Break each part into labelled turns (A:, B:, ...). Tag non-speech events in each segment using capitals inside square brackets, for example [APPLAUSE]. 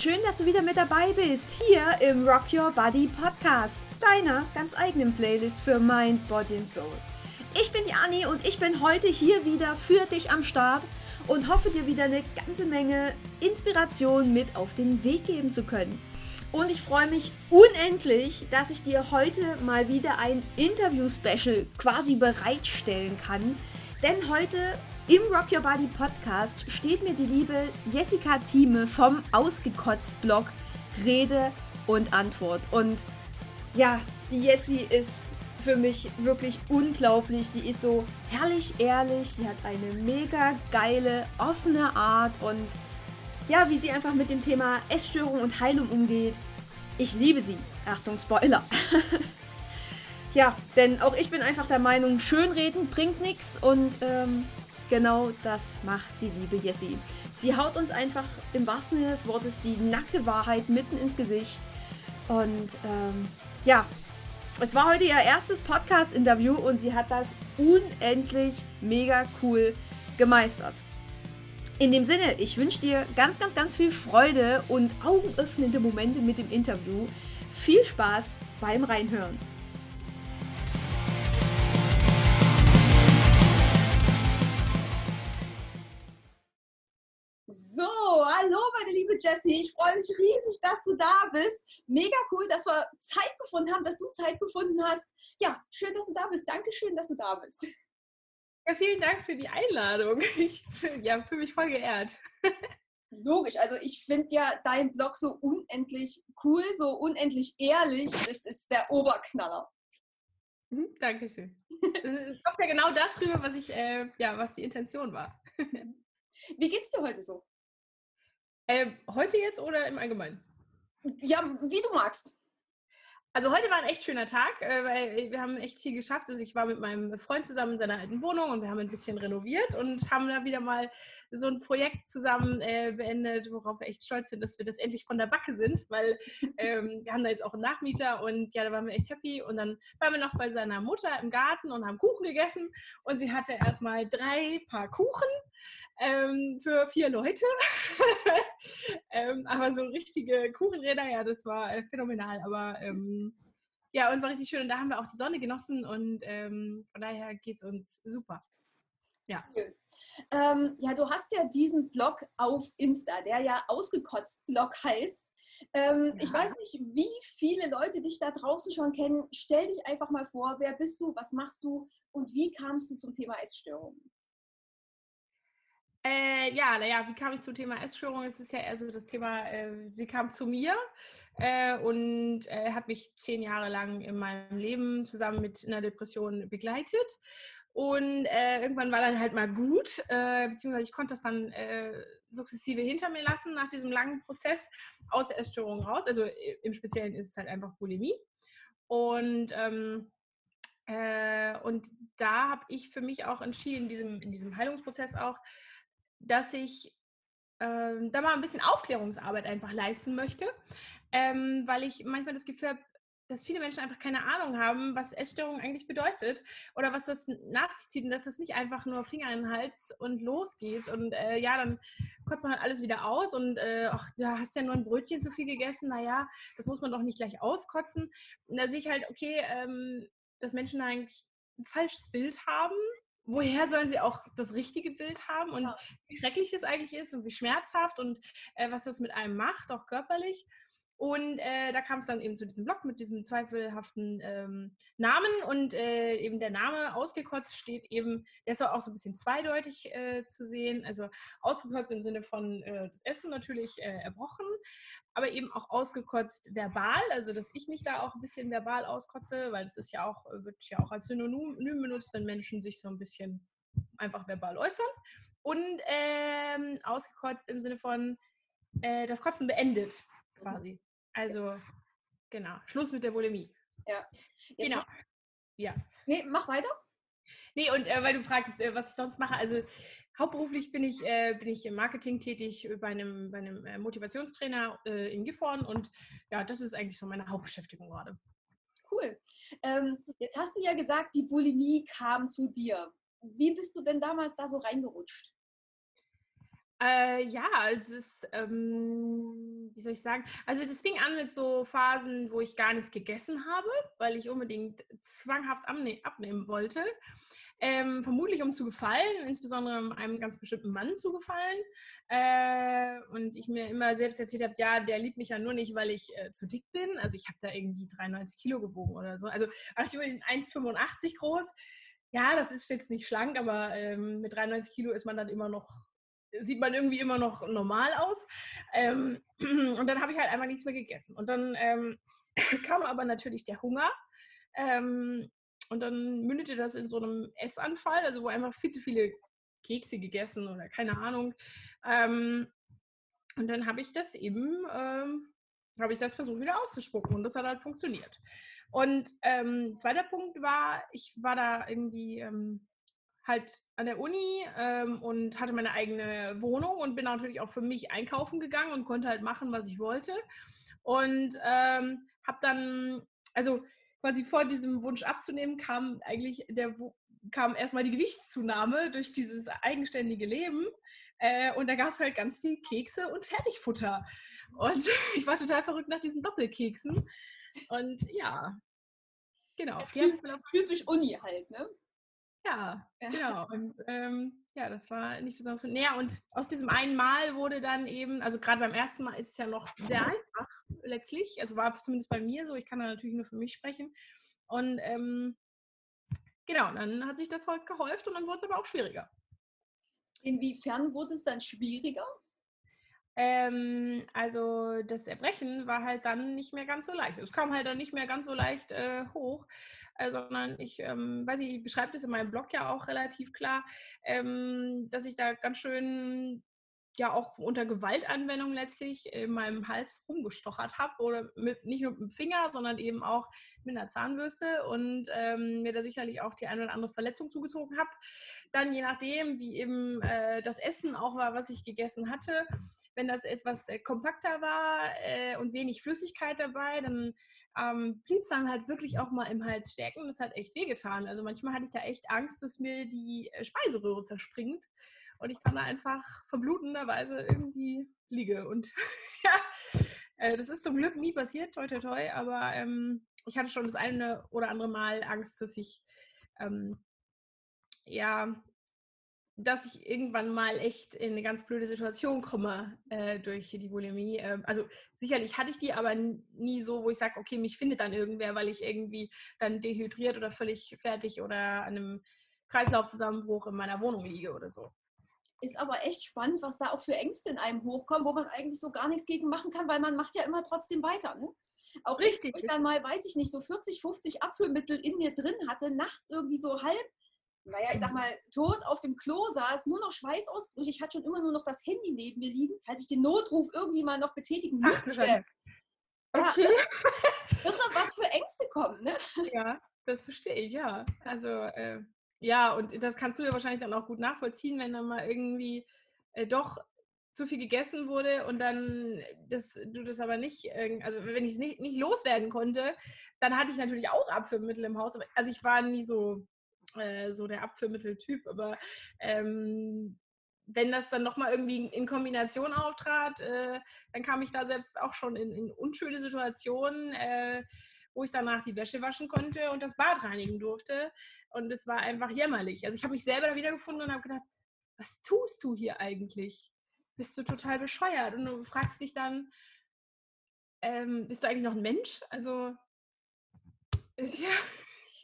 A: schön, dass du wieder mit dabei bist, hier im Rock Your Body Podcast, deiner ganz eigenen Playlist für Mind, Body and Soul. Ich bin die Anni und ich bin heute hier wieder für dich am Start und hoffe dir wieder eine ganze Menge Inspiration mit auf den Weg geben zu können. Und ich freue mich unendlich, dass ich dir heute mal wieder ein Interview-Special quasi bereitstellen kann. Denn heute im Rock Your Body Podcast steht mir die liebe Jessica Thieme vom Ausgekotzt-Blog Rede und Antwort. Und ja, die Jessie ist für mich wirklich unglaublich. Die ist so herrlich ehrlich, die hat eine mega geile, offene Art und ja, wie sie einfach mit dem Thema Essstörung und Heilung umgeht. Ich liebe sie. Achtung, Spoiler. [LAUGHS] ja, denn auch ich bin einfach der Meinung, schönreden bringt nichts und ähm, genau das macht die liebe Jessie. Sie haut uns einfach im wahrsten Sinne des Wortes die nackte Wahrheit mitten ins Gesicht. Und ähm, ja, es war heute ihr erstes Podcast-Interview und sie hat das unendlich mega cool gemeistert. In dem Sinne, ich wünsche dir ganz, ganz, ganz viel Freude und augenöffnende Momente mit dem Interview. Viel Spaß beim Reinhören. Jessie. Ich freue mich riesig, dass du da bist. Mega cool, dass wir Zeit gefunden haben, dass du Zeit gefunden hast. Ja, schön, dass du da bist. Dankeschön, dass du da bist.
B: Ja, vielen Dank für die Einladung. Ich ja, fühle mich voll geehrt.
A: Logisch, also ich finde ja dein Blog so unendlich cool, so unendlich ehrlich. Das ist der Oberknaller.
B: Mhm, Dankeschön. Es kommt ja genau das rüber, was ich, äh, ja, was die Intention war.
A: Wie geht's dir heute so?
B: Äh, heute jetzt oder im Allgemeinen?
A: Ja, wie du magst.
B: Also heute war ein echt schöner Tag, äh, weil wir haben echt viel geschafft. Also ich war mit meinem Freund zusammen in seiner alten Wohnung und wir haben ein bisschen renoviert und haben da wieder mal so ein Projekt zusammen äh, beendet, worauf wir echt stolz sind, dass wir das endlich von der Backe sind, weil [LAUGHS] ähm, wir haben da jetzt auch einen Nachmieter und ja, da waren wir echt happy. Und dann waren wir noch bei seiner Mutter im Garten und haben Kuchen gegessen und sie hatte erstmal drei Paar Kuchen ähm, für vier Leute. [LAUGHS] ähm, aber so richtige Kuchenräder, ja, das war äh, phänomenal. Aber ähm, ja, und war richtig schön. Und da haben wir auch die Sonne genossen und ähm, von daher geht es uns super. Ja.
A: Cool. Ähm, ja, du hast ja diesen Blog auf Insta, der ja ausgekotzt Blog heißt. Ähm, ja. Ich weiß nicht, wie viele Leute dich da draußen schon kennen. Stell dich einfach mal vor, wer bist du, was machst du und wie kamst du zum Thema Essstörungen?
B: Äh, ja, naja, wie kam ich zum Thema Essstörung? Es ist ja eher so das Thema, äh, sie kam zu mir äh, und äh, hat mich zehn Jahre lang in meinem Leben zusammen mit einer Depression begleitet. Und äh, irgendwann war dann halt mal gut, äh, beziehungsweise ich konnte das dann sukzessive hinter mir lassen nach diesem langen Prozess aus der Essstörung raus. Also im Speziellen ist es halt einfach Bulimie. Und ähm, und da habe ich für mich auch entschieden, in diesem, in diesem Heilungsprozess auch, dass ich ähm, da mal ein bisschen Aufklärungsarbeit einfach leisten möchte, ähm, weil ich manchmal das Gefühl habe, dass viele Menschen einfach keine Ahnung haben, was Essstörung eigentlich bedeutet oder was das nach sich zieht und dass das nicht einfach nur Finger in den Hals und los geht und äh, ja, dann kotzt man halt alles wieder aus und äh, ach, du hast ja nur ein Brötchen zu viel gegessen, naja, das muss man doch nicht gleich auskotzen. Und da sehe ich halt, okay, ähm, dass Menschen eigentlich ein falsches Bild haben woher sollen sie auch das richtige Bild haben und ja. wie schrecklich das eigentlich ist und wie schmerzhaft und äh, was das mit einem macht, auch körperlich. Und äh, da kam es dann eben zu diesem Blog mit diesem zweifelhaften ähm, Namen und äh, eben der Name ausgekotzt steht eben, der ist auch so ein bisschen zweideutig äh, zu sehen. Also ausgekotzt im Sinne von äh, das Essen natürlich äh, erbrochen, aber eben auch ausgekotzt verbal, also dass ich mich da auch ein bisschen verbal auskotze, weil das ist ja auch, wird ja auch als Synonym benutzt, wenn Menschen sich so ein bisschen einfach verbal äußern. Und ähm, ausgekotzt im Sinne von äh, das Kotzen beendet quasi. Also genau, Schluss mit der Bulimie.
A: Ja.
B: Jetzt genau. Ja.
A: Nee, mach weiter.
B: Nee, und äh, weil du fragtest, äh, was ich sonst mache, also Hauptberuflich bin ich, äh, bin ich im Marketing tätig bei einem, bei einem äh, Motivationstrainer äh, in Gifhorn und ja, das ist eigentlich so meine Hauptbeschäftigung gerade.
A: Cool. Ähm, jetzt hast du ja gesagt, die Bulimie kam zu dir. Wie bist du denn damals da so reingerutscht?
B: Äh, ja, also es ist, ähm, wie soll ich sagen? Also das fing an mit so Phasen, wo ich gar nichts gegessen habe, weil ich unbedingt zwanghaft abnehmen wollte. Ähm, vermutlich um zu gefallen, insbesondere einem ganz bestimmten Mann zu gefallen. Äh, und ich mir immer selbst erzählt habe, ja, der liebt mich ja nur nicht, weil ich äh, zu dick bin. Also ich habe da irgendwie 93 Kilo gewogen oder so. Also ich bin 1,85 groß. Ja, das ist jetzt nicht schlank, aber ähm, mit 93 Kilo ist man dann immer noch sieht man irgendwie immer noch normal aus. Ähm, [CLEARS THROAT] und dann habe ich halt einfach nichts mehr gegessen. Und dann ähm, [CLEARS THROAT] kam aber natürlich der Hunger. Ähm, und dann mündete das in so einem Essanfall, also wo einfach viel zu viele Kekse gegessen oder keine Ahnung. Ähm, und dann habe ich das eben, ähm, habe ich das versucht wieder auszuspucken und das hat halt funktioniert. Und ähm, zweiter Punkt war, ich war da irgendwie ähm, halt an der Uni ähm, und hatte meine eigene Wohnung und bin natürlich auch für mich einkaufen gegangen und konnte halt machen, was ich wollte. Und ähm, habe dann, also quasi vor diesem Wunsch abzunehmen, kam eigentlich der kam erstmal die Gewichtszunahme durch dieses eigenständige Leben. Äh, und da gab es halt ganz viel Kekse und Fertigfutter. Und [LAUGHS] ich war total verrückt nach diesen Doppelkeksen. Und ja, genau.
A: Ja, typisch Uni halt, ne?
B: Ja, ja, genau. Und ähm, ja, das war nicht besonders. Naja, und aus diesem einen Mal wurde dann eben, also gerade beim ersten Mal ist es ja noch sehr einfach letztlich. Also war zumindest bei mir so. Ich kann da natürlich nur für mich sprechen. Und ähm, genau, dann hat sich das halt gehäuft und dann wurde es aber auch schwieriger.
A: Inwiefern wurde es dann schwieriger?
B: Ähm, also das Erbrechen war halt dann nicht mehr ganz so leicht. Es kam halt dann nicht mehr ganz so leicht äh, hoch, äh, sondern ich, ähm, weiß ich, ich beschreibe das in meinem Blog ja auch relativ klar, ähm, dass ich da ganz schön ja auch unter Gewaltanwendung letztlich in meinem Hals rumgestochert habe oder mit, nicht nur mit dem Finger, sondern eben auch mit einer Zahnbürste und ähm, mir da sicherlich auch die eine oder andere Verletzung zugezogen habe. Dann je nachdem, wie eben äh, das Essen auch war, was ich gegessen hatte, wenn das etwas äh, kompakter war äh, und wenig Flüssigkeit dabei, dann ähm, blieb es dann halt wirklich auch mal im Hals stecken. Das hat echt wehgetan. Also manchmal hatte ich da echt Angst, dass mir die äh, Speiseröhre zerspringt und ich dann da einfach verblutenderweise irgendwie liege. Und [LAUGHS] ja, äh, das ist zum Glück nie passiert, toi toi toi, aber ähm, ich hatte schon das eine oder andere Mal Angst, dass ich ähm, ja, dass ich irgendwann mal echt in eine ganz blöde Situation komme äh, durch die Bulimie. Äh, also sicherlich hatte ich die, aber nie so, wo ich sage, okay, mich findet dann irgendwer, weil ich irgendwie dann dehydriert oder völlig fertig oder an einem Kreislaufzusammenbruch in meiner Wohnung liege oder so
A: ist aber echt spannend, was da auch für Ängste in einem hochkommen, wo man eigentlich so gar nichts gegen machen kann, weil man macht ja immer trotzdem weiter. Ne? Auch Richtig. ich dann mal, weiß ich nicht, so 40, 50 Abführmittel in mir drin hatte, nachts irgendwie so halb, naja, ich sag mal, tot auf dem Klo saß, nur noch Schweißausbrüche. Ich hatte schon immer nur noch das Handy neben mir liegen, falls ich den Notruf irgendwie mal noch betätigen
B: müsste. Ja,
A: okay. [LAUGHS] irre, was für Ängste kommen, ne?
B: Ja, das verstehe ich, ja. Also, äh, ja, und das kannst du ja wahrscheinlich dann auch gut nachvollziehen, wenn dann mal irgendwie äh, doch zu viel gegessen wurde und dann das, du das aber nicht, also wenn ich es nicht, nicht loswerden konnte, dann hatte ich natürlich auch Abführmittel im Haus. Also ich war nie so, äh, so der Abführmitteltyp, aber ähm, wenn das dann nochmal irgendwie in Kombination auftrat, äh, dann kam ich da selbst auch schon in, in unschöne Situationen, äh, wo ich danach die Wäsche waschen konnte und das Bad reinigen durfte. Und es war einfach jämmerlich. Also ich habe mich selber da wiedergefunden und habe gedacht, was tust du hier eigentlich? Bist du total bescheuert? Und du fragst dich dann, ähm, bist du eigentlich noch ein Mensch? Also [LAUGHS]
A: ist ja.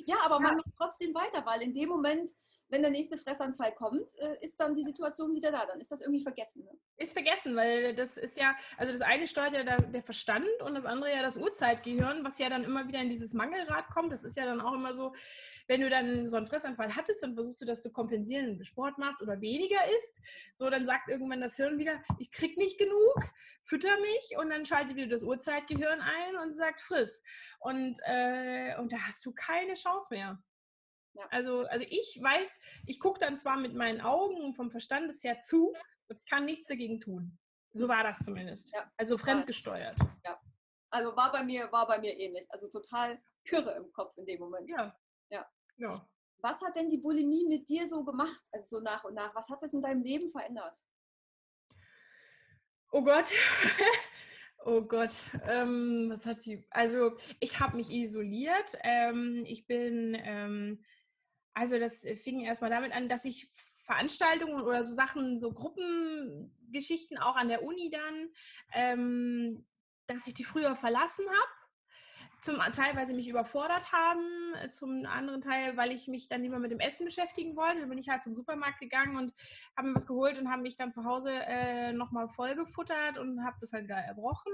A: Ja, aber man macht trotzdem weiter, weil in dem Moment wenn der nächste Fressanfall kommt, äh, ist dann die Situation wieder da. Dann ist das irgendwie vergessen. Ne?
B: Ist vergessen, weil das ist ja, also das eine steuert ja der, der, Verstand und das andere ja das Urzeitgehirn, was ja dann immer wieder in dieses Mangelrad kommt. Das ist ja dann auch immer so, wenn du dann so einen Fressanfall hattest, dann versuchst du das zu kompensieren, wenn du Sport machst oder weniger isst. So, dann sagt irgendwann das Hirn wieder, ich krieg nicht genug, fütter mich und dann schaltet wieder das Urzeitgehirn ein und sagt, friss. Und, äh, und da hast du keine Chance mehr. Ja. Also, also ich weiß, ich gucke dann zwar mit meinen Augen und vom Verstandes her zu, und ich kann nichts dagegen tun. So war das zumindest. Ja. Also fremdgesteuert.
A: Ja. Also war bei mir, war bei mir ähnlich. Also total Kürre im Kopf in dem Moment.
B: Ja.
A: Ja. ja. Was hat denn die Bulimie mit dir so gemacht, also so nach und nach? Was hat es in deinem Leben verändert?
B: Oh Gott. [LAUGHS] Oh Gott, ähm, was hat die? Also ich habe mich isoliert. Ähm, ich bin, ähm, also das fing erstmal damit an, dass ich Veranstaltungen oder so Sachen, so Gruppengeschichten auch an der Uni dann, ähm, dass ich die früher verlassen habe zum Teil, weil sie mich überfordert haben, äh, zum anderen Teil, weil ich mich dann lieber mit dem Essen beschäftigen wollte. Dann bin ich halt zum Supermarkt gegangen und habe mir was geholt und habe mich dann zu Hause äh, nochmal vollgefuttert und habe das halt wieder erbrochen.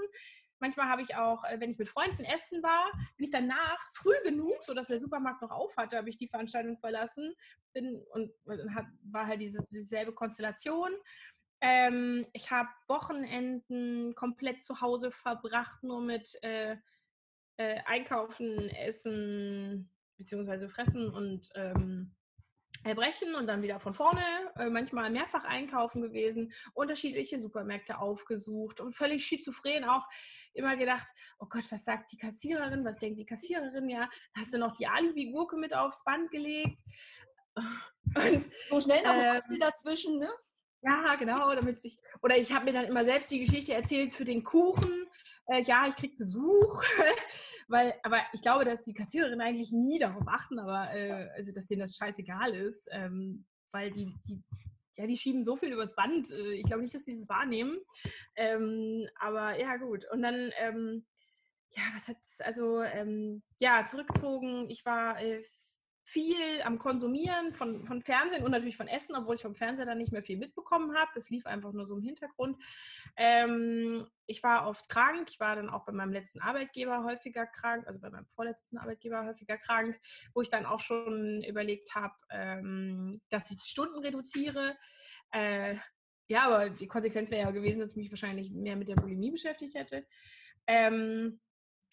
B: Manchmal habe ich auch, äh, wenn ich mit Freunden essen war, bin ich danach früh genug, sodass der Supermarkt noch auf hatte, habe ich die Veranstaltung verlassen bin und hat, war halt diese, dieselbe Konstellation. Ähm, ich habe Wochenenden komplett zu Hause verbracht, nur mit äh, äh, einkaufen, essen, beziehungsweise fressen und ähm, erbrechen und dann wieder von vorne, äh, manchmal mehrfach einkaufen gewesen, unterschiedliche Supermärkte aufgesucht und völlig schizophren auch immer gedacht, oh Gott, was sagt die Kassiererin, was denkt die Kassiererin, ja, hast du noch die Alibi-Gurke mit aufs Band gelegt [LAUGHS]
A: und so schnell noch ähm, dazwischen, ne?
B: Ja, genau, damit sich, oder ich habe mir dann immer selbst die Geschichte erzählt für den Kuchen, äh, ja, ich kriege Besuch, [LAUGHS] weil, aber ich glaube, dass die Kassiererin eigentlich nie darauf achten, aber äh, also, dass denen das scheißegal ist, ähm, weil die, die, ja, die schieben so viel übers Band. Äh, ich glaube nicht, dass die das wahrnehmen. Ähm, aber ja, gut. Und dann, ähm, ja, was hat also, ähm, ja, zurückgezogen. Ich war äh, viel am Konsumieren von, von Fernsehen und natürlich von Essen, obwohl ich vom Fernseher dann nicht mehr viel mitbekommen habe. Das lief einfach nur so im Hintergrund. Ähm, ich war oft krank. Ich war dann auch bei meinem letzten Arbeitgeber häufiger krank, also bei meinem vorletzten Arbeitgeber häufiger krank, wo ich dann auch schon überlegt habe, ähm, dass ich die Stunden reduziere. Äh, ja, aber die Konsequenz wäre ja gewesen, dass ich mich wahrscheinlich mehr mit der Bulimie beschäftigt hätte. Ähm,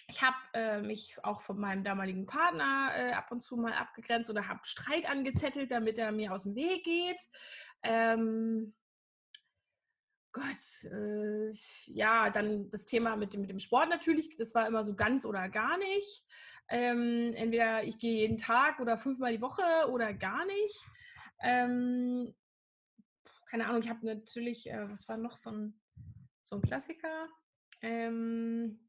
B: ich habe äh, mich auch von meinem damaligen Partner äh, ab und zu mal abgegrenzt oder habe Streit angezettelt, damit er mir aus dem Weg geht. Ähm, Gott, äh, ja, dann das Thema mit dem, mit dem Sport natürlich, das war immer so ganz oder gar nicht. Ähm, entweder ich gehe jeden Tag oder fünfmal die Woche oder gar nicht. Ähm, keine Ahnung, ich habe natürlich, äh, was war noch so ein, so ein Klassiker? Ähm,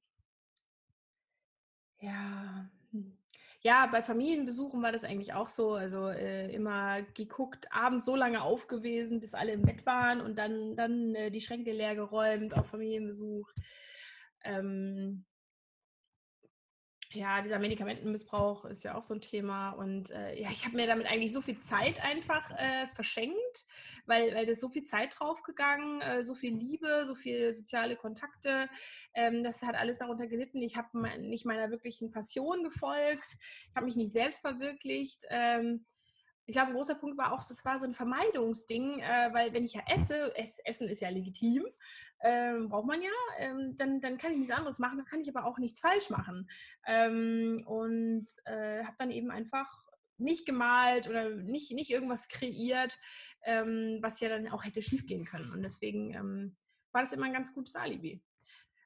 B: ja. Hm. Ja, bei Familienbesuchen war das eigentlich auch so. Also äh, immer geguckt, abends so lange aufgewesen, bis alle im Bett waren und dann, dann äh, die Schränke leer geräumt auf Familienbesuch. Ähm, ja, dieser Medikamentenmissbrauch ist ja auch so ein Thema. Und äh, ja, ich habe mir damit eigentlich so viel Zeit einfach äh, verschenkt, weil, weil das so viel Zeit draufgegangen, äh, so viel Liebe, so viele soziale Kontakte. Ähm, das hat alles darunter gelitten. Ich habe nicht meiner wirklichen Passion gefolgt. Ich habe mich nicht selbst verwirklicht. Ähm, ich glaube, ein großer Punkt war auch, das war so ein Vermeidungsding, äh, weil wenn ich ja esse, Essen ist ja legitim, ähm, braucht man ja, ähm, dann, dann kann ich nichts anderes machen, dann kann ich aber auch nichts falsch machen. Ähm, und äh, habe dann eben einfach nicht gemalt oder nicht, nicht irgendwas kreiert, ähm, was ja dann auch hätte schiefgehen können. Und deswegen ähm, war das immer ein ganz gutes Alibi.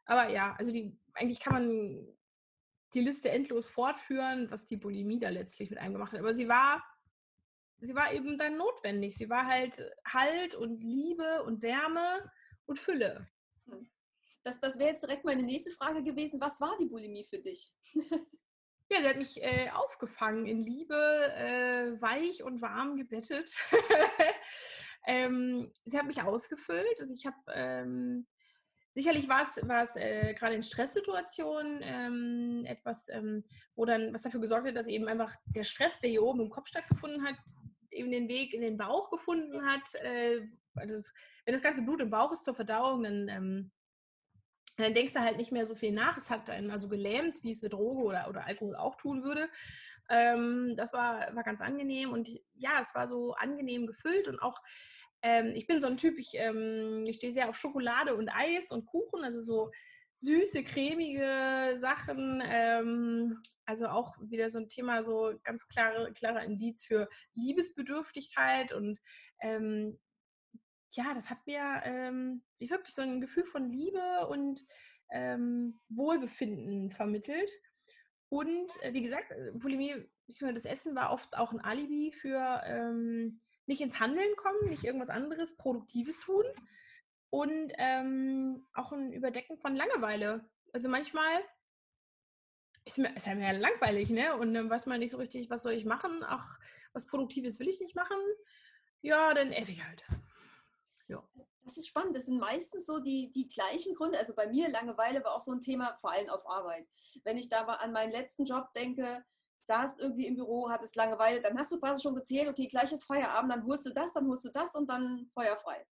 B: Aber ja, also die, eigentlich kann man die Liste endlos fortführen, was die Bulimie da letztlich mit einem gemacht hat. Aber sie war, sie war eben dann notwendig. Sie war halt Halt und Liebe und Wärme und Fülle.
A: Hm. Das, das wäre jetzt direkt meine nächste Frage gewesen. Was war die Bulimie für dich? [LAUGHS]
B: Ja, sie hat mich äh, aufgefangen in Liebe, äh, weich und warm gebettet. [LAUGHS] ähm, sie hat mich ausgefüllt. Also ich habe ähm, sicherlich war es äh, gerade in Stresssituationen ähm, etwas, ähm, wo dann was dafür gesorgt hat, dass eben einfach der Stress, der hier oben im Kopf stattgefunden hat, eben den Weg in den Bauch gefunden hat. Äh, also wenn das ganze Blut im Bauch ist zur Verdauung, dann, ähm, dann denkst du halt nicht mehr so viel nach. Es hat einen mal so gelähmt, wie es eine Droge oder, oder Alkohol auch tun würde. Ähm, das war, war ganz angenehm und ja, es war so angenehm gefüllt und auch ähm, ich bin so ein Typ, ich, ähm, ich stehe sehr auf Schokolade und Eis und Kuchen, also so süße, cremige Sachen. Ähm, also auch wieder so ein Thema, so ganz klare, klarer Indiz für Liebesbedürftigkeit und ähm, ja, das hat mir ähm, wirklich so ein Gefühl von Liebe und ähm, Wohlbefinden vermittelt. Und äh, wie gesagt, äh, Bulimie, das Essen war oft auch ein Alibi für ähm, nicht ins Handeln kommen, nicht irgendwas anderes Produktives tun. und ähm, auch ein Überdecken von Langeweile. Also manchmal ist mir, ist mir ja langweilig, ne? Und dann weiß man nicht so richtig, was soll ich machen? Ach, was Produktives will ich nicht machen. Ja, dann esse ich halt.
A: Ja. Das ist spannend. Das sind meistens so die, die gleichen Gründe. Also bei mir Langeweile war auch so ein Thema, vor allem auf Arbeit. Wenn ich da an meinen letzten Job denke, saß irgendwie im Büro, hattest Langeweile, dann hast du quasi schon gezählt, okay, gleich ist Feierabend, dann holst du das, dann holst du das und dann feuerfrei.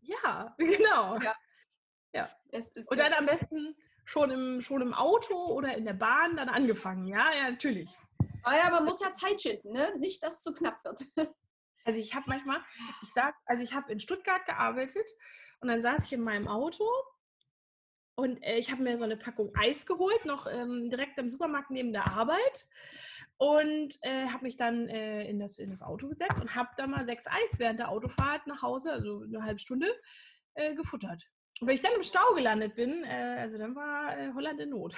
B: Ja, [LAUGHS] genau. Ja. ja. und dann am besten schon im, schon im Auto oder in der Bahn dann angefangen. Ja, ja, natürlich.
A: Ah ja, man muss ja Zeit schinden, ne? Nicht, dass es zu knapp wird. [LAUGHS]
B: Also ich habe manchmal, ich sag, also ich habe in Stuttgart gearbeitet und dann saß ich in meinem Auto und äh, ich habe mir so eine Packung Eis geholt, noch ähm, direkt im Supermarkt neben der Arbeit und äh, habe mich dann äh, in, das, in das Auto gesetzt und habe da mal sechs Eis während der Autofahrt nach Hause, also eine halbe Stunde, äh, gefuttert. Und wenn ich dann im Stau gelandet bin, äh, also dann war äh, Holland in Not.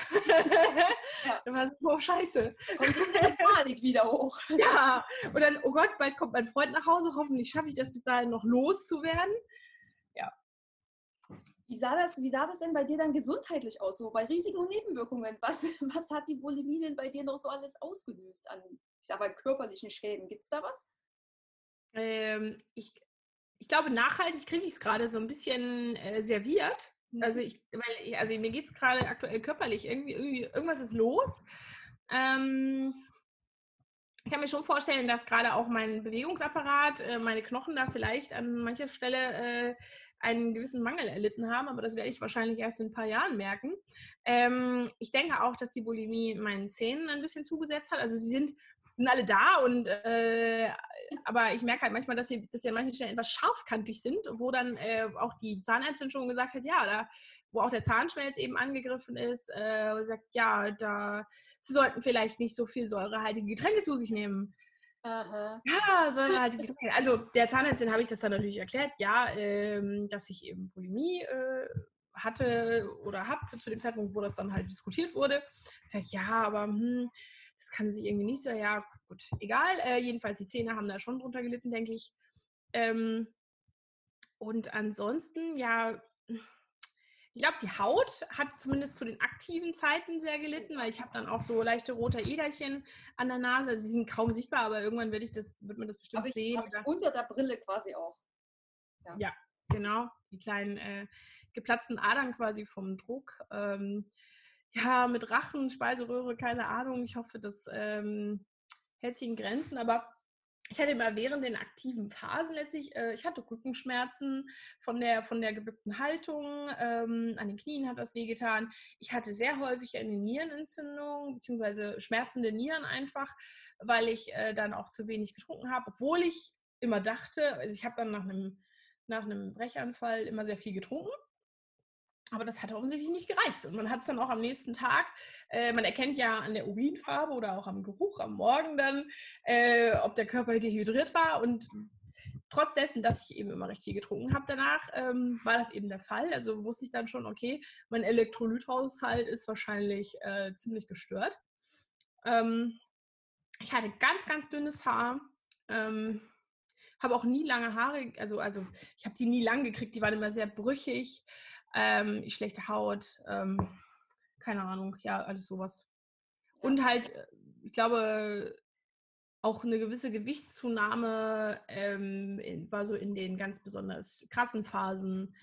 B: ja. [LAUGHS] Dann war es, oh scheiße.
A: Und dann Panik wieder hoch. [LAUGHS]
B: Ja, und dann, oh Gott, bald kommt mein Freund nach Hause, hoffentlich schaffe ich das bis dahin noch loszuwerden.
A: Wie sah, das, wie sah das denn bei dir dann gesundheitlich aus, so bei Risiken und Nebenwirkungen? Was, [LAUGHS] was hat die Bulimie denn bei dir noch so alles ausgelöst an, ich sag mal, körperlichen Schäden? Gibt es da was?
B: Ähm, ich, ich glaube, nachhaltig kriege ich es gerade so ein bisschen äh, serviert. Mhm. Also, ich, weil ich, also mir geht es gerade aktuell körperlich, irgendwie, irgendwie, irgendwas ist los. Ähm, ich kann mir schon vorstellen, dass gerade auch mein Bewegungsapparat, äh, meine Knochen da vielleicht an mancher Stelle äh, einen gewissen Mangel erlitten haben, aber das werde ich wahrscheinlich erst in ein paar Jahren merken. Ähm, ich denke auch, dass die Bulimie meinen Zähnen ein bisschen zugesetzt hat. Also sie sind, sind alle da und äh, aber ich merke halt manchmal, dass sie, dass sie an manchen Stellen etwas scharfkantig sind, wo dann äh, auch die Zahnärztin schon gesagt hat, ja, da, wo auch der Zahnschmelz eben angegriffen ist, äh, sagt, ja, da sie sollten vielleicht nicht so viel säurehaltige Getränke zu sich nehmen. Aha. Ja, säurehaltige [LAUGHS] Getränke. Also der Zahnärztin habe ich das dann natürlich erklärt, ja, ähm, dass ich eben Bulimie äh, hatte oder habe zu dem Zeitpunkt, wo das dann halt diskutiert wurde. Ich sage, ja, aber hm, das kann sich irgendwie nicht so, ja, gut, egal. Äh, jedenfalls, die Zähne haben da schon drunter gelitten, denke ich. Ähm, und ansonsten, ja, ich glaube, die Haut hat zumindest zu den aktiven Zeiten sehr gelitten, weil ich habe dann auch so leichte rote Äderchen an der Nase. Also sie sind kaum sichtbar, aber irgendwann wird, ich das, wird man das bestimmt
A: ich,
B: sehen.
A: Unter der Brille quasi auch.
B: Ja, ja genau. Die kleinen äh, geplatzten Adern quasi vom Druck. Ähm, ja, mit Rachen, Speiseröhre, keine Ahnung. Ich hoffe, das ähm, hält sich in Grenzen. Aber ich hatte immer während den aktiven Phasen letztlich, äh, ich hatte Rückenschmerzen von der, von der gebückten Haltung, ähm, an den Knien hat das wehgetan. Ich hatte sehr häufig eine Nierenentzündung, beziehungsweise schmerzende Nieren einfach, weil ich äh, dann auch zu wenig getrunken habe, obwohl ich immer dachte, also ich habe dann nach einem, nach einem Brechanfall immer sehr viel getrunken. Aber das hat offensichtlich nicht gereicht. Und man hat es dann auch am nächsten Tag, äh, man erkennt ja an der Urinfarbe oder auch am Geruch am Morgen dann, äh, ob der Körper dehydriert war. Und trotz dessen, dass ich eben immer recht viel getrunken habe danach, ähm, war das eben der Fall. Also wusste ich dann schon, okay, mein Elektrolythaushalt ist wahrscheinlich äh, ziemlich gestört. Ähm, ich hatte ganz, ganz dünnes Haar. Ähm, habe auch nie lange Haare, also, also ich habe die nie lang gekriegt, die waren immer sehr brüchig ähm, schlechte Haut, ähm, keine Ahnung, ja, alles sowas. Und halt, äh, ich glaube, auch eine gewisse Gewichtszunahme ähm, war so in den ganz besonders krassen Phasen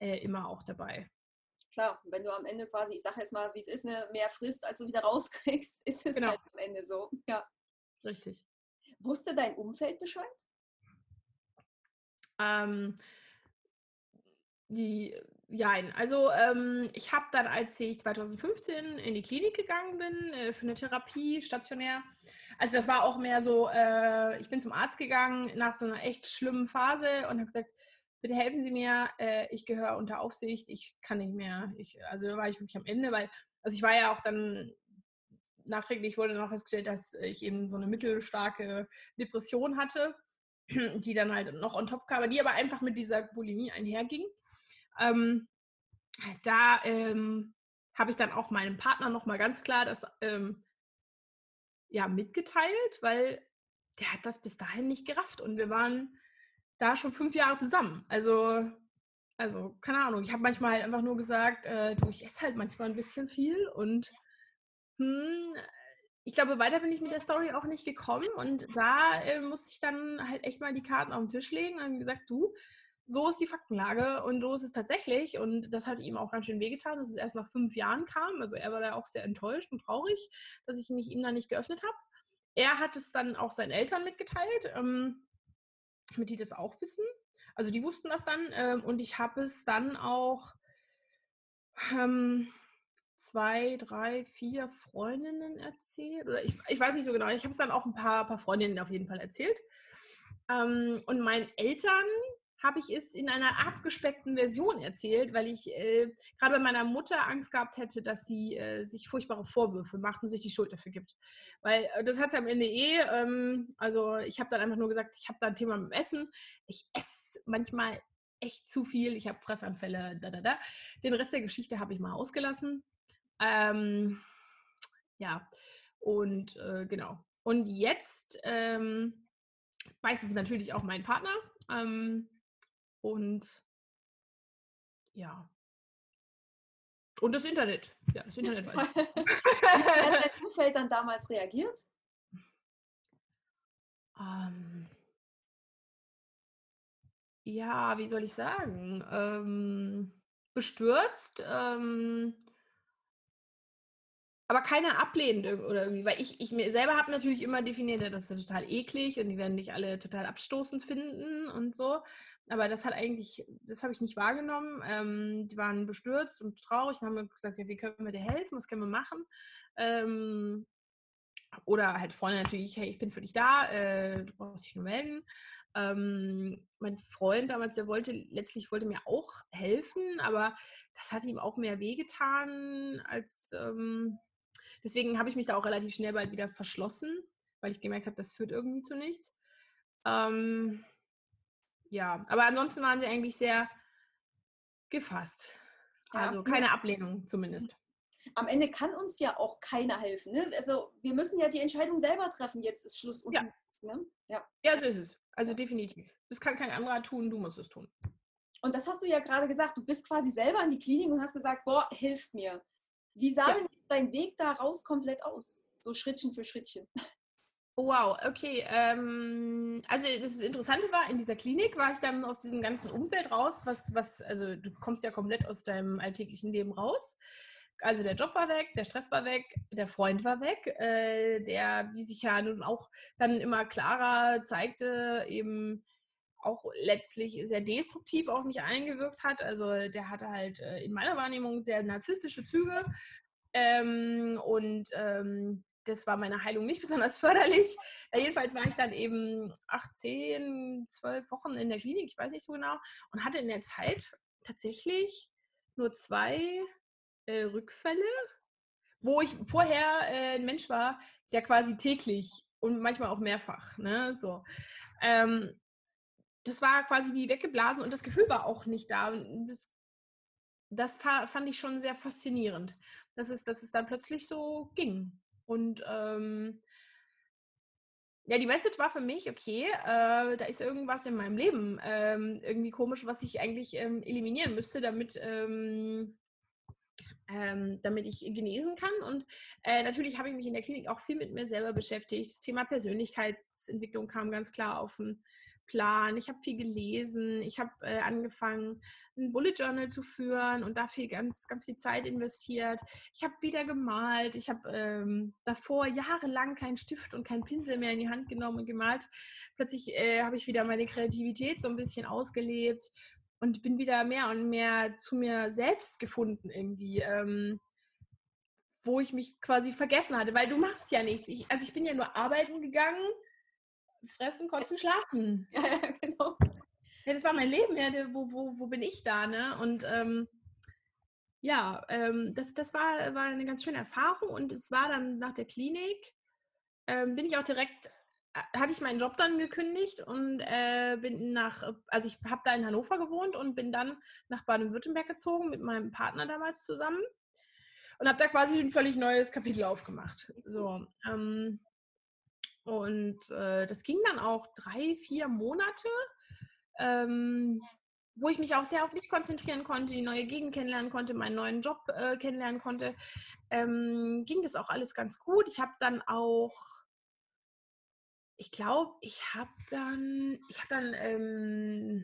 B: äh, immer auch dabei.
A: Klar, wenn du am Ende quasi, ich sage jetzt mal, wie es ist, ne, mehr frisst, als du wieder [LAUGHS] rauskriegst, ist es genau. halt am Ende so. Ja.
B: Richtig.
A: Wusste dein Umfeld Bescheid?
B: Ähm, die, Jein, also ähm, ich habe dann, als ich 2015 in die Klinik gegangen bin, äh, für eine Therapie stationär, also das war auch mehr so, äh, ich bin zum Arzt gegangen nach so einer echt schlimmen Phase und habe gesagt, bitte helfen Sie mir, äh, ich gehöre unter Aufsicht, ich kann nicht mehr. Ich, also da war ich wirklich am Ende, weil, also ich war ja auch dann, nachträglich wurde noch festgestellt, dass ich eben so eine mittelstarke Depression hatte, die dann halt noch on top kam, die aber einfach mit dieser Bulimie einherging. Ähm, da ähm, habe ich dann auch meinem Partner nochmal ganz klar das ähm, ja, mitgeteilt, weil der hat das bis dahin nicht gerafft und wir waren da schon fünf Jahre zusammen. Also Also, keine Ahnung, ich habe manchmal halt einfach nur gesagt, äh, du, ich esse halt manchmal ein bisschen viel und hm, ich glaube, weiter bin ich mit der Story auch nicht gekommen und da äh, musste ich dann halt echt mal die Karten auf den Tisch legen und gesagt, du, so ist die Faktenlage und so ist es tatsächlich und das hat ihm auch ganz schön wehgetan, dass es erst nach fünf Jahren kam. Also er war da auch sehr enttäuscht und traurig, dass ich mich ihm da nicht geöffnet habe. Er hat es dann auch seinen Eltern mitgeteilt, ähm, damit die das auch wissen. Also die wussten das dann ähm, und ich habe es dann auch ähm, zwei, drei, vier Freundinnen erzählt. Oder ich, ich weiß nicht so genau. Ich habe es dann auch ein paar, paar Freundinnen auf jeden Fall erzählt. Ähm, und meinen Eltern habe ich es in einer abgespeckten Version erzählt, weil ich äh, gerade bei meiner Mutter Angst gehabt hätte, dass sie äh, sich furchtbare Vorwürfe macht und sich die Schuld dafür gibt. Weil äh, das hat sie am Ende eh, ähm, also ich habe dann einfach nur gesagt, ich habe da ein Thema mit dem Essen. Ich esse manchmal echt zu viel, ich habe Fressanfälle, da, da, da. Den Rest der Geschichte habe ich mal ausgelassen. Ähm, ja, und äh, genau. Und jetzt ähm, weiß es natürlich auch mein Partner. Ähm, und ja. Und das Internet. Ja, das Internet weiß ich. [LAUGHS]
A: Wie hat dein Umfeld dann damals reagiert?
B: Ähm, ja, wie soll ich sagen? Ähm, bestürzt, ähm, aber keiner ablehnend oder irgendwie, weil ich, ich mir selber habe natürlich immer definiert, das ist total eklig und die werden dich alle total abstoßend finden und so. Aber das hat eigentlich, das habe ich nicht wahrgenommen. Ähm, die waren bestürzt und traurig und haben gesagt, ja, wie können wir dir helfen, was können wir machen? Ähm, oder halt vorne natürlich, hey, ich bin für dich da, äh, du brauchst dich nur melden. Ähm, mein Freund damals, der wollte letztlich wollte mir auch helfen, aber das hat ihm auch mehr wehgetan als ähm, deswegen habe ich mich da auch relativ schnell bald wieder verschlossen, weil ich gemerkt habe, das führt irgendwie zu nichts. Ähm, ja, aber ansonsten waren sie eigentlich sehr gefasst. Also keine Ablehnung zumindest.
A: Am Ende kann uns ja auch keiner helfen. Ne? Also wir müssen ja die Entscheidung selber treffen. Jetzt ist Schluss und
B: ja. Ne? ja. ja, so ist es. Also definitiv. Das kann kein anderer tun, du musst es tun.
A: Und das hast du ja gerade gesagt. Du bist quasi selber in die Klinik und hast gesagt, boah, hilft mir. Wie sah ja. denn dein Weg da raus komplett aus? So Schrittchen für Schrittchen. [LAUGHS]
B: Wow, okay. Ähm, also das Interessante war, in dieser Klinik war ich dann aus diesem ganzen Umfeld raus, was, was, also du kommst ja komplett aus deinem alltäglichen Leben raus. Also der Job war weg, der Stress war weg, der Freund war weg, äh, der, wie sich ja nun auch dann immer klarer zeigte, eben auch letztlich sehr destruktiv auf mich eingewirkt hat. Also der hatte halt äh, in meiner Wahrnehmung sehr narzisstische Züge. Ähm, und ähm, das war meiner Heilung nicht besonders förderlich. Ja, jedenfalls war ich dann eben 18, 12 Wochen in der Klinik, ich weiß nicht so genau, und hatte in der Zeit tatsächlich nur zwei äh, Rückfälle, wo ich vorher äh, ein Mensch war, der quasi täglich und manchmal auch mehrfach, ne, so. Ähm, das war quasi wie weggeblasen und das Gefühl war auch nicht da. Das, das fand ich schon sehr faszinierend, dass es, dass es dann plötzlich so ging. Und ähm, ja, die Message war für mich, okay, äh, da ist irgendwas in meinem Leben ähm, irgendwie komisch, was ich eigentlich ähm, eliminieren müsste, damit, ähm, ähm damit ich genesen kann. Und äh, natürlich habe ich mich in der Klinik auch viel mit mir selber beschäftigt. Das Thema Persönlichkeitsentwicklung kam ganz klar auf den Plan. Ich habe viel gelesen. Ich habe äh, angefangen, ein Bullet Journal zu führen und dafür ganz, ganz viel Zeit investiert. Ich habe wieder gemalt. Ich habe ähm, davor jahrelang keinen Stift und keinen Pinsel mehr in die Hand genommen und gemalt. Plötzlich äh, habe ich wieder meine Kreativität so ein bisschen ausgelebt und bin wieder mehr und mehr zu mir selbst gefunden irgendwie. Ähm, wo ich mich quasi vergessen hatte, weil du machst ja nichts. Ich, also ich bin ja nur arbeiten gegangen, fressen, kotzen, schlafen. [LAUGHS] Ja, ja, genau. Ja, das war mein Leben, ja, wo, wo, wo bin ich da, ne? Und ähm, ja, ähm, das, das war, war eine ganz schöne Erfahrung und es war dann nach der Klinik, ähm, bin ich auch direkt, äh, hatte ich meinen Job dann gekündigt und äh, bin nach, also ich habe da in Hannover gewohnt und bin dann nach Baden-Württemberg gezogen mit meinem Partner damals zusammen und habe da quasi ein völlig neues Kapitel aufgemacht. So, ähm, und äh, das ging dann auch drei, vier Monate. Ähm, wo ich mich auch sehr auf mich konzentrieren konnte, die neue Gegend kennenlernen konnte, meinen neuen Job äh, kennenlernen konnte, ähm, ging das auch alles ganz gut. Ich habe dann auch, ich glaube, ich habe dann, ich habe dann ähm,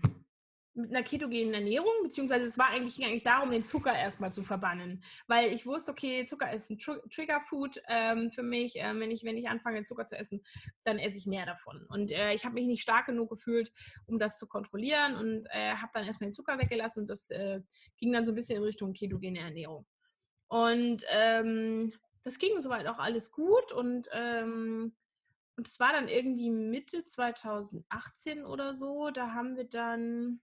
B: mit einer ketogenen Ernährung, beziehungsweise es war eigentlich, ging eigentlich darum, den Zucker erstmal zu verbannen. Weil ich wusste, okay, Zucker ist ein Tr Triggerfood ähm, für mich. Ähm, wenn, ich, wenn ich anfange, Zucker zu essen, dann esse ich mehr davon. Und äh, ich habe mich nicht stark genug gefühlt, um das zu kontrollieren und äh, habe dann erstmal den Zucker weggelassen und das äh, ging dann so ein bisschen in Richtung ketogene Ernährung. Und ähm, das ging soweit auch alles gut und ähm, und es war dann irgendwie Mitte 2018 oder so. Da haben wir dann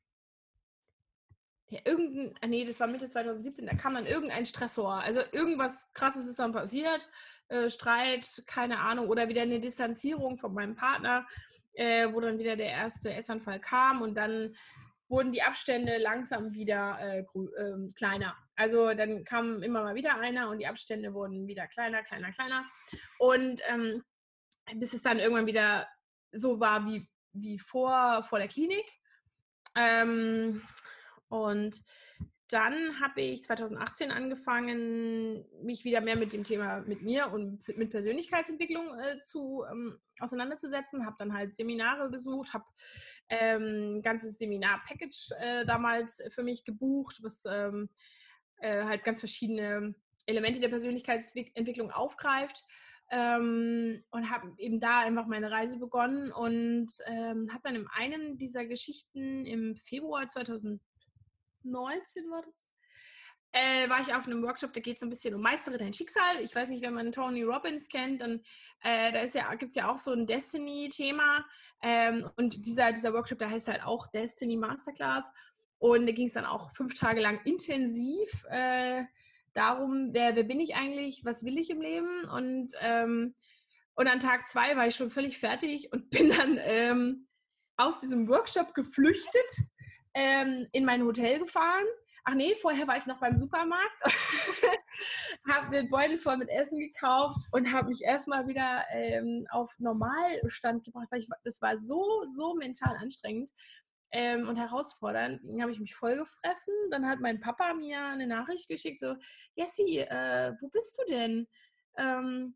B: ja, irgendein, ah, nee, das war Mitte 2017, da kam dann irgendein Stressor. Also irgendwas krasses ist dann passiert. Äh, Streit, keine Ahnung, oder wieder eine Distanzierung von meinem Partner, äh, wo dann wieder der erste Essanfall kam und dann wurden die Abstände langsam wieder äh, äh, kleiner. Also dann kam immer mal wieder einer und die Abstände wurden wieder kleiner, kleiner, kleiner. Und ähm, bis es dann irgendwann wieder so war wie, wie vor, vor der Klinik. Ähm, und dann habe ich 2018 angefangen, mich wieder mehr mit dem Thema mit mir und mit Persönlichkeitsentwicklung äh, zu, ähm, auseinanderzusetzen. Habe dann halt Seminare besucht, habe ähm, ein ganzes Seminar-Package äh, damals für mich gebucht, was ähm, äh, halt ganz verschiedene Elemente der Persönlichkeitsentwicklung aufgreift. Ähm, und habe eben da einfach meine Reise begonnen und ähm, habe dann in einem dieser Geschichten im Februar 2018 19 war das, äh, war ich auf einem Workshop, da geht es so ein bisschen um Meistere dein Schicksal. Ich weiß nicht, wenn man Tony Robbins kennt, dann äh, da ja, gibt es ja auch so ein Destiny-Thema. Ähm, und dieser, dieser Workshop, der heißt halt auch Destiny Masterclass. Und da ging es dann auch fünf Tage lang intensiv äh, darum, wer, wer bin ich eigentlich, was will ich im Leben. Und, ähm, und an Tag zwei war ich schon völlig fertig und [LAUGHS] bin dann ähm, aus diesem Workshop geflüchtet ähm, in mein Hotel gefahren. Ach nee, vorher war ich noch beim Supermarkt, [LAUGHS] habe den Beutel voll mit Essen gekauft und habe mich erstmal wieder ähm, auf Normalstand gebracht, weil ich, das war so, so mental anstrengend ähm, und herausfordernd. Dann habe ich mich voll gefressen. Dann hat mein Papa mir eine Nachricht geschickt, so, Jessie, äh, wo bist du denn? Ähm,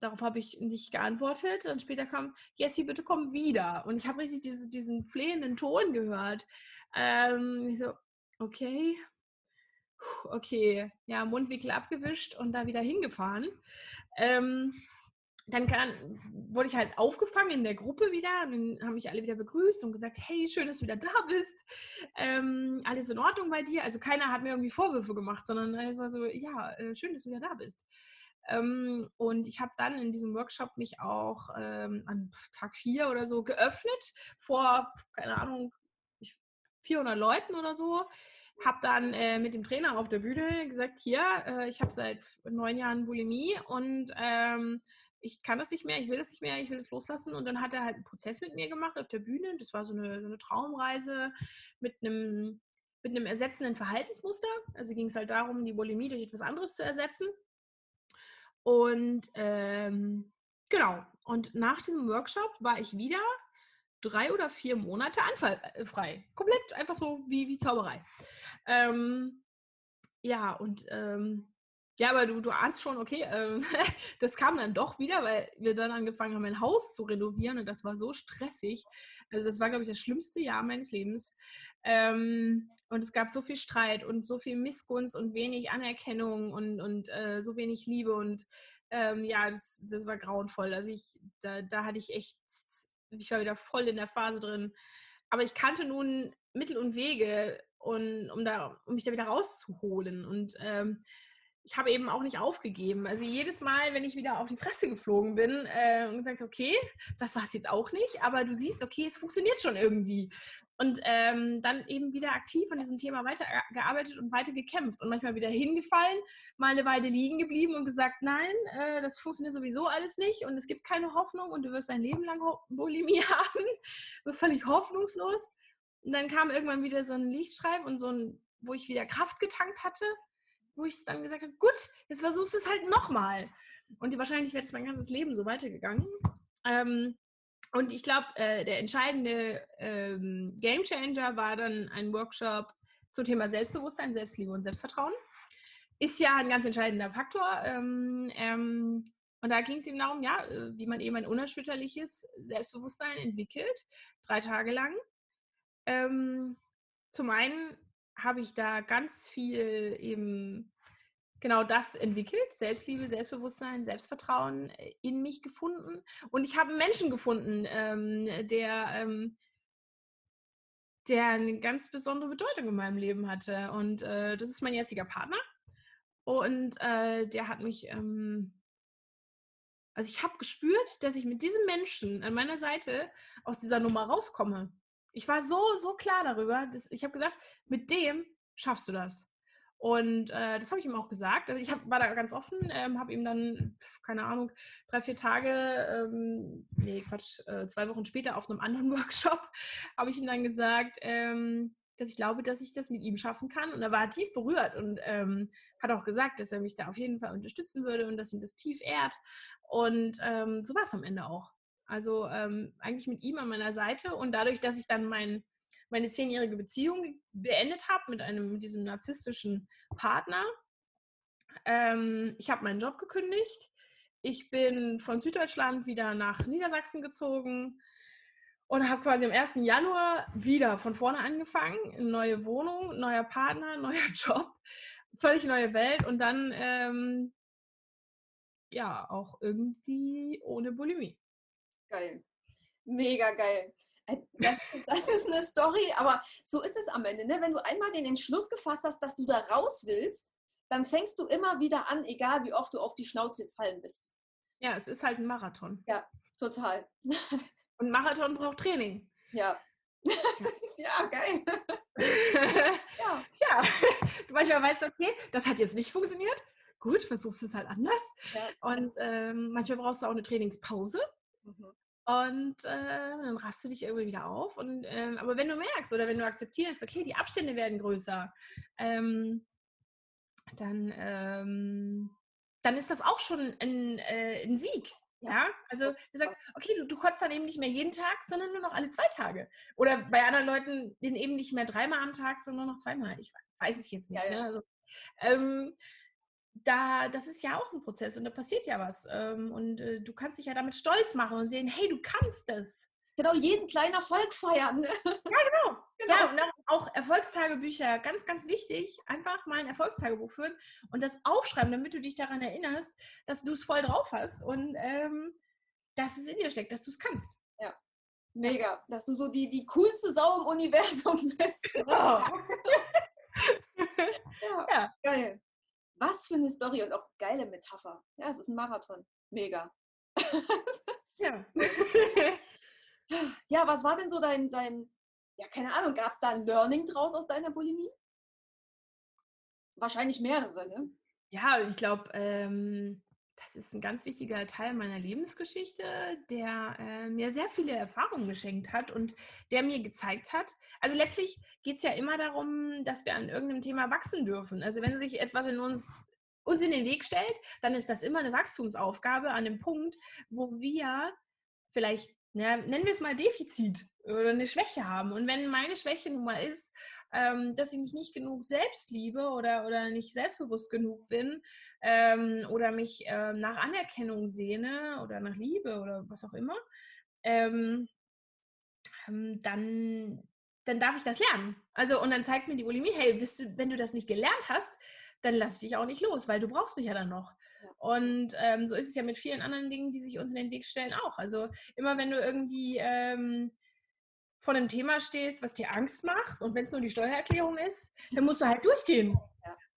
B: darauf habe ich nicht geantwortet. Und später kam, Jessie, bitte komm wieder. Und ich habe richtig diese, diesen flehenden Ton gehört. Ähm, ich so, okay, okay, ja, Mundwinkel abgewischt und da wieder hingefahren. Ähm, dann kann, wurde ich halt aufgefangen in der Gruppe wieder und dann haben mich alle wieder begrüßt und gesagt, hey, schön, dass du wieder da bist. Ähm, alles in Ordnung bei dir? Also keiner hat mir irgendwie Vorwürfe gemacht, sondern einfach so, ja, äh, schön, dass du wieder da bist. Ähm, und ich habe dann in diesem Workshop mich auch ähm, an Tag 4 oder so geöffnet vor, keine Ahnung, 400 Leuten oder so. Habe dann äh, mit dem Trainer auf der Bühne gesagt, hier, äh, ich habe seit neun Jahren Bulimie und ähm, ich kann das nicht mehr, ich will das nicht mehr, ich will das loslassen. Und dann hat er halt einen Prozess mit mir gemacht auf der Bühne. Das war so eine, so eine Traumreise mit einem, mit einem ersetzenden Verhaltensmuster. Also ging es halt darum, die Bulimie durch etwas anderes zu ersetzen. Und ähm, genau, und nach diesem Workshop war ich wieder drei oder vier Monate anfallfrei. Komplett einfach so wie, wie Zauberei. Ähm, ja, und ähm, ja, aber du, du ahnst schon, okay, ähm, [LAUGHS] das kam dann doch wieder, weil wir dann angefangen haben, mein Haus zu renovieren und das war so stressig. Also das war, glaube ich, das schlimmste Jahr meines Lebens. Ähm, und es gab so viel Streit und so viel Missgunst und wenig Anerkennung und, und äh, so wenig Liebe und ähm, ja, das, das war grauenvoll. Also ich, da, da hatte ich echt ich war wieder voll in der Phase drin. Aber ich kannte nun Mittel und Wege, und, um, da, um mich da wieder rauszuholen. Und ähm, ich habe eben auch nicht aufgegeben. Also jedes Mal, wenn ich wieder auf die Fresse geflogen bin äh, und gesagt, okay, das war es jetzt auch nicht, aber du siehst, okay, es funktioniert schon irgendwie. Und ähm, dann eben wieder aktiv an diesem Thema weitergearbeitet und weiter gekämpft und manchmal wieder hingefallen, mal eine Weile liegen geblieben und gesagt, nein, äh, das funktioniert sowieso alles nicht und es gibt keine Hoffnung und du wirst dein Leben lang Bulimie [LAUGHS] haben. so völlig hoffnungslos. Und dann kam irgendwann wieder so ein Lichtstreif und so ein, wo ich wieder Kraft getankt hatte, wo ich dann gesagt habe, gut, jetzt versuchst du es halt nochmal. Und wahrscheinlich wäre es mein ganzes Leben so weitergegangen. Ähm, und ich glaube, äh, der entscheidende ähm, Game Changer war dann ein Workshop zum Thema Selbstbewusstsein, Selbstliebe und Selbstvertrauen. Ist ja ein ganz entscheidender Faktor. Ähm, ähm, und da ging es ihm darum, ja, äh, wie man eben ein unerschütterliches Selbstbewusstsein entwickelt, drei Tage lang. Ähm, zum einen habe ich da ganz viel eben genau das entwickelt, Selbstliebe, Selbstbewusstsein, Selbstvertrauen äh, in mich gefunden. Und ich habe einen Menschen gefunden, ähm, der, ähm, der eine ganz besondere Bedeutung in meinem Leben hatte. Und äh, das ist mein jetziger Partner. Und äh, der hat mich, ähm, also ich habe gespürt, dass ich mit diesem Menschen an meiner Seite aus dieser Nummer rauskomme. Ich war so, so klar darüber, dass ich habe gesagt, mit dem schaffst du das. Und äh, das habe ich ihm auch gesagt. Also ich hab, war da ganz offen, ähm, habe ihm dann, keine Ahnung, drei, vier Tage, ähm, nee, Quatsch, äh, zwei Wochen später auf einem anderen [LAUGHS] Workshop, habe ich ihm dann gesagt, ähm, dass ich glaube, dass ich das mit ihm schaffen kann. Und er war tief berührt und ähm, hat auch gesagt, dass er mich da auf jeden Fall unterstützen würde und dass ihn das tief ehrt. Und ähm, so war es am Ende auch. Also ähm, eigentlich mit ihm an meiner Seite und dadurch, dass ich dann mein meine zehnjährige Beziehung beendet habe mit einem mit diesem narzisstischen Partner. Ähm, ich habe meinen Job gekündigt. Ich bin von Süddeutschland wieder nach Niedersachsen gezogen und habe quasi am 1. Januar wieder von vorne angefangen. Neue Wohnung, neuer Partner, [LAUGHS] neuer Job, völlig neue Welt und dann ähm, ja auch irgendwie ohne Bulimie.
A: Geil. Mega geil. Äh, das, das, ist eine Story, aber so ist es am Ende. Ne? Wenn du einmal den Entschluss gefasst hast, dass du da raus willst, dann fängst du immer wieder an, egal wie oft du auf die Schnauze gefallen bist.
B: Ja, es ist halt ein Marathon.
A: Ja, total. [LAUGHS]
B: Und Marathon braucht Training.
A: Ja. [LAUGHS] Das ist ja geil. [LAUGHS]
B: ja. ja. Du manchmal weißt, okay, das hat jetzt nicht funktioniert. Gut, versuchst es halt anders. Ja. Und ähm, manchmal brauchst du auch eine Trainingspause. Mhm. Und äh, dann rast du dich irgendwie wieder auf. Und, ähm, aber wenn du merkst oder wenn du akzeptierst, okay, die Abstände werden größer, ähm, dann, ähm, dann ist das auch schon ein, äh, ein Sieg. Ja, also du sagst, okay, du, du kotzt dann eben nicht mehr jeden Tag, sondern nur noch alle zwei Tage. Oder bei anderen Leuten eben nicht mehr dreimal am Tag, sondern nur noch zweimal. Ich weiß es jetzt nicht. Ja, ja. Ne? Also, ähm, da, das ist ja auch ein Prozess und da passiert ja was. Ähm, und äh, du kannst dich ja damit stolz machen und sehen, hey, du kannst das.
A: Genau, jeden kleinen Erfolg feiern. Ne?
B: Ja, genau. [LAUGHS] genau. Ja, und auch Erfolgstagebücher, ganz, ganz wichtig. Einfach mal ein Erfolgstagebuch führen und das aufschreiben, damit du dich daran erinnerst, dass du es voll drauf hast und ähm, dass es in dir steckt, dass du es kannst.
A: Ja, mega. Dass du so die, die coolste Sau im Universum [LAUGHS] bist. Genau. [LAUGHS] ja, ja, geil. Was für eine Story und auch geile Metapher. Ja, es ist ein Marathon. Mega. [LAUGHS] ja. [LAUGHS] ja, was war denn so dein, sein, ja, keine Ahnung, gab es da ein Learning draus aus deiner Bulimie? Wahrscheinlich mehrere, ne?
B: Ja, ich glaube, ähm, das ist ein ganz wichtiger Teil meiner Lebensgeschichte, der äh, mir sehr viele Erfahrungen geschenkt hat und der mir gezeigt hat, also letztlich geht es ja immer darum, dass wir an irgendeinem Thema wachsen dürfen. Also wenn sich etwas in uns uns in den Weg stellt, dann ist das immer eine Wachstumsaufgabe an dem Punkt, wo wir vielleicht, ja, nennen wir es mal Defizit oder eine Schwäche haben. Und wenn meine Schwäche nun mal ist, ähm, dass ich mich nicht genug selbst liebe oder, oder nicht selbstbewusst genug bin ähm, oder mich ähm, nach Anerkennung sehne oder nach Liebe oder was auch immer, ähm, ähm, dann, dann darf ich das lernen. Also, und dann zeigt mir die Bulimie, hey, du, wenn du das nicht gelernt hast, dann lasse ich dich auch nicht los, weil du brauchst mich ja dann noch. Und ähm, so ist es ja mit vielen anderen Dingen, die sich uns in den Weg stellen, auch. Also immer wenn du irgendwie ähm, vor einem Thema stehst, was dir Angst macht, und wenn es nur die Steuererklärung ist, dann musst du halt durchgehen.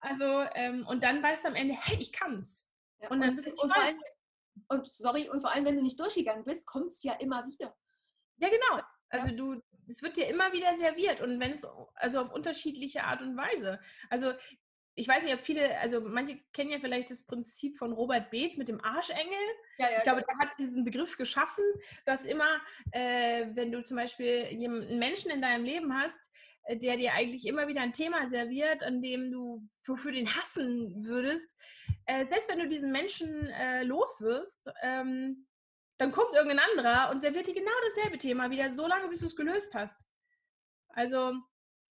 B: Ja. Also, ähm, und dann weißt du am Ende, hey, ich kann's.
A: Ja, und dann bist du und, allem, und sorry, und vor allem, wenn du nicht durchgegangen bist, kommt es ja immer wieder.
B: Ja, genau. Also du, es wird dir immer wieder serviert und wenn es, also auf unterschiedliche Art und Weise. Also ich weiß nicht, ob viele, also manche kennen ja vielleicht das Prinzip von Robert Beetz mit dem Arschengel. Ja, ja, ich glaube, ja. der hat diesen Begriff geschaffen, dass immer, äh, wenn du zum Beispiel einen Menschen in deinem Leben hast, äh, der dir eigentlich immer wieder ein Thema serviert, an dem du wofür den hassen würdest, äh, selbst wenn du diesen Menschen äh, los wirst, ähm, dann kommt irgendein anderer und serviert dir genau dasselbe Thema wieder so lange, bis du es gelöst hast. Also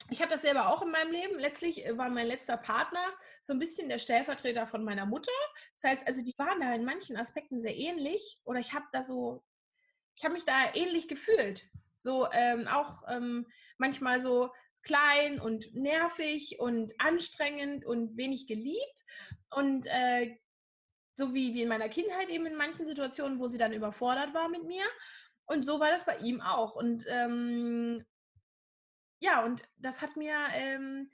B: ich habe das selber auch in meinem Leben. Letztlich äh, war mein letzter Partner so ein bisschen der Stellvertreter von meiner Mutter. Das heißt, also die waren da in manchen Aspekten sehr ähnlich oder ich habe da so, ich habe mich da ähnlich gefühlt. So ähm, auch ähm, manchmal so klein und nervig und anstrengend und wenig geliebt und äh, so wie, wie in meiner Kindheit eben in manchen Situationen, wo sie dann überfordert war mit mir. Und so war das bei ihm auch. Und ähm, ja, und das hat mir, ähm,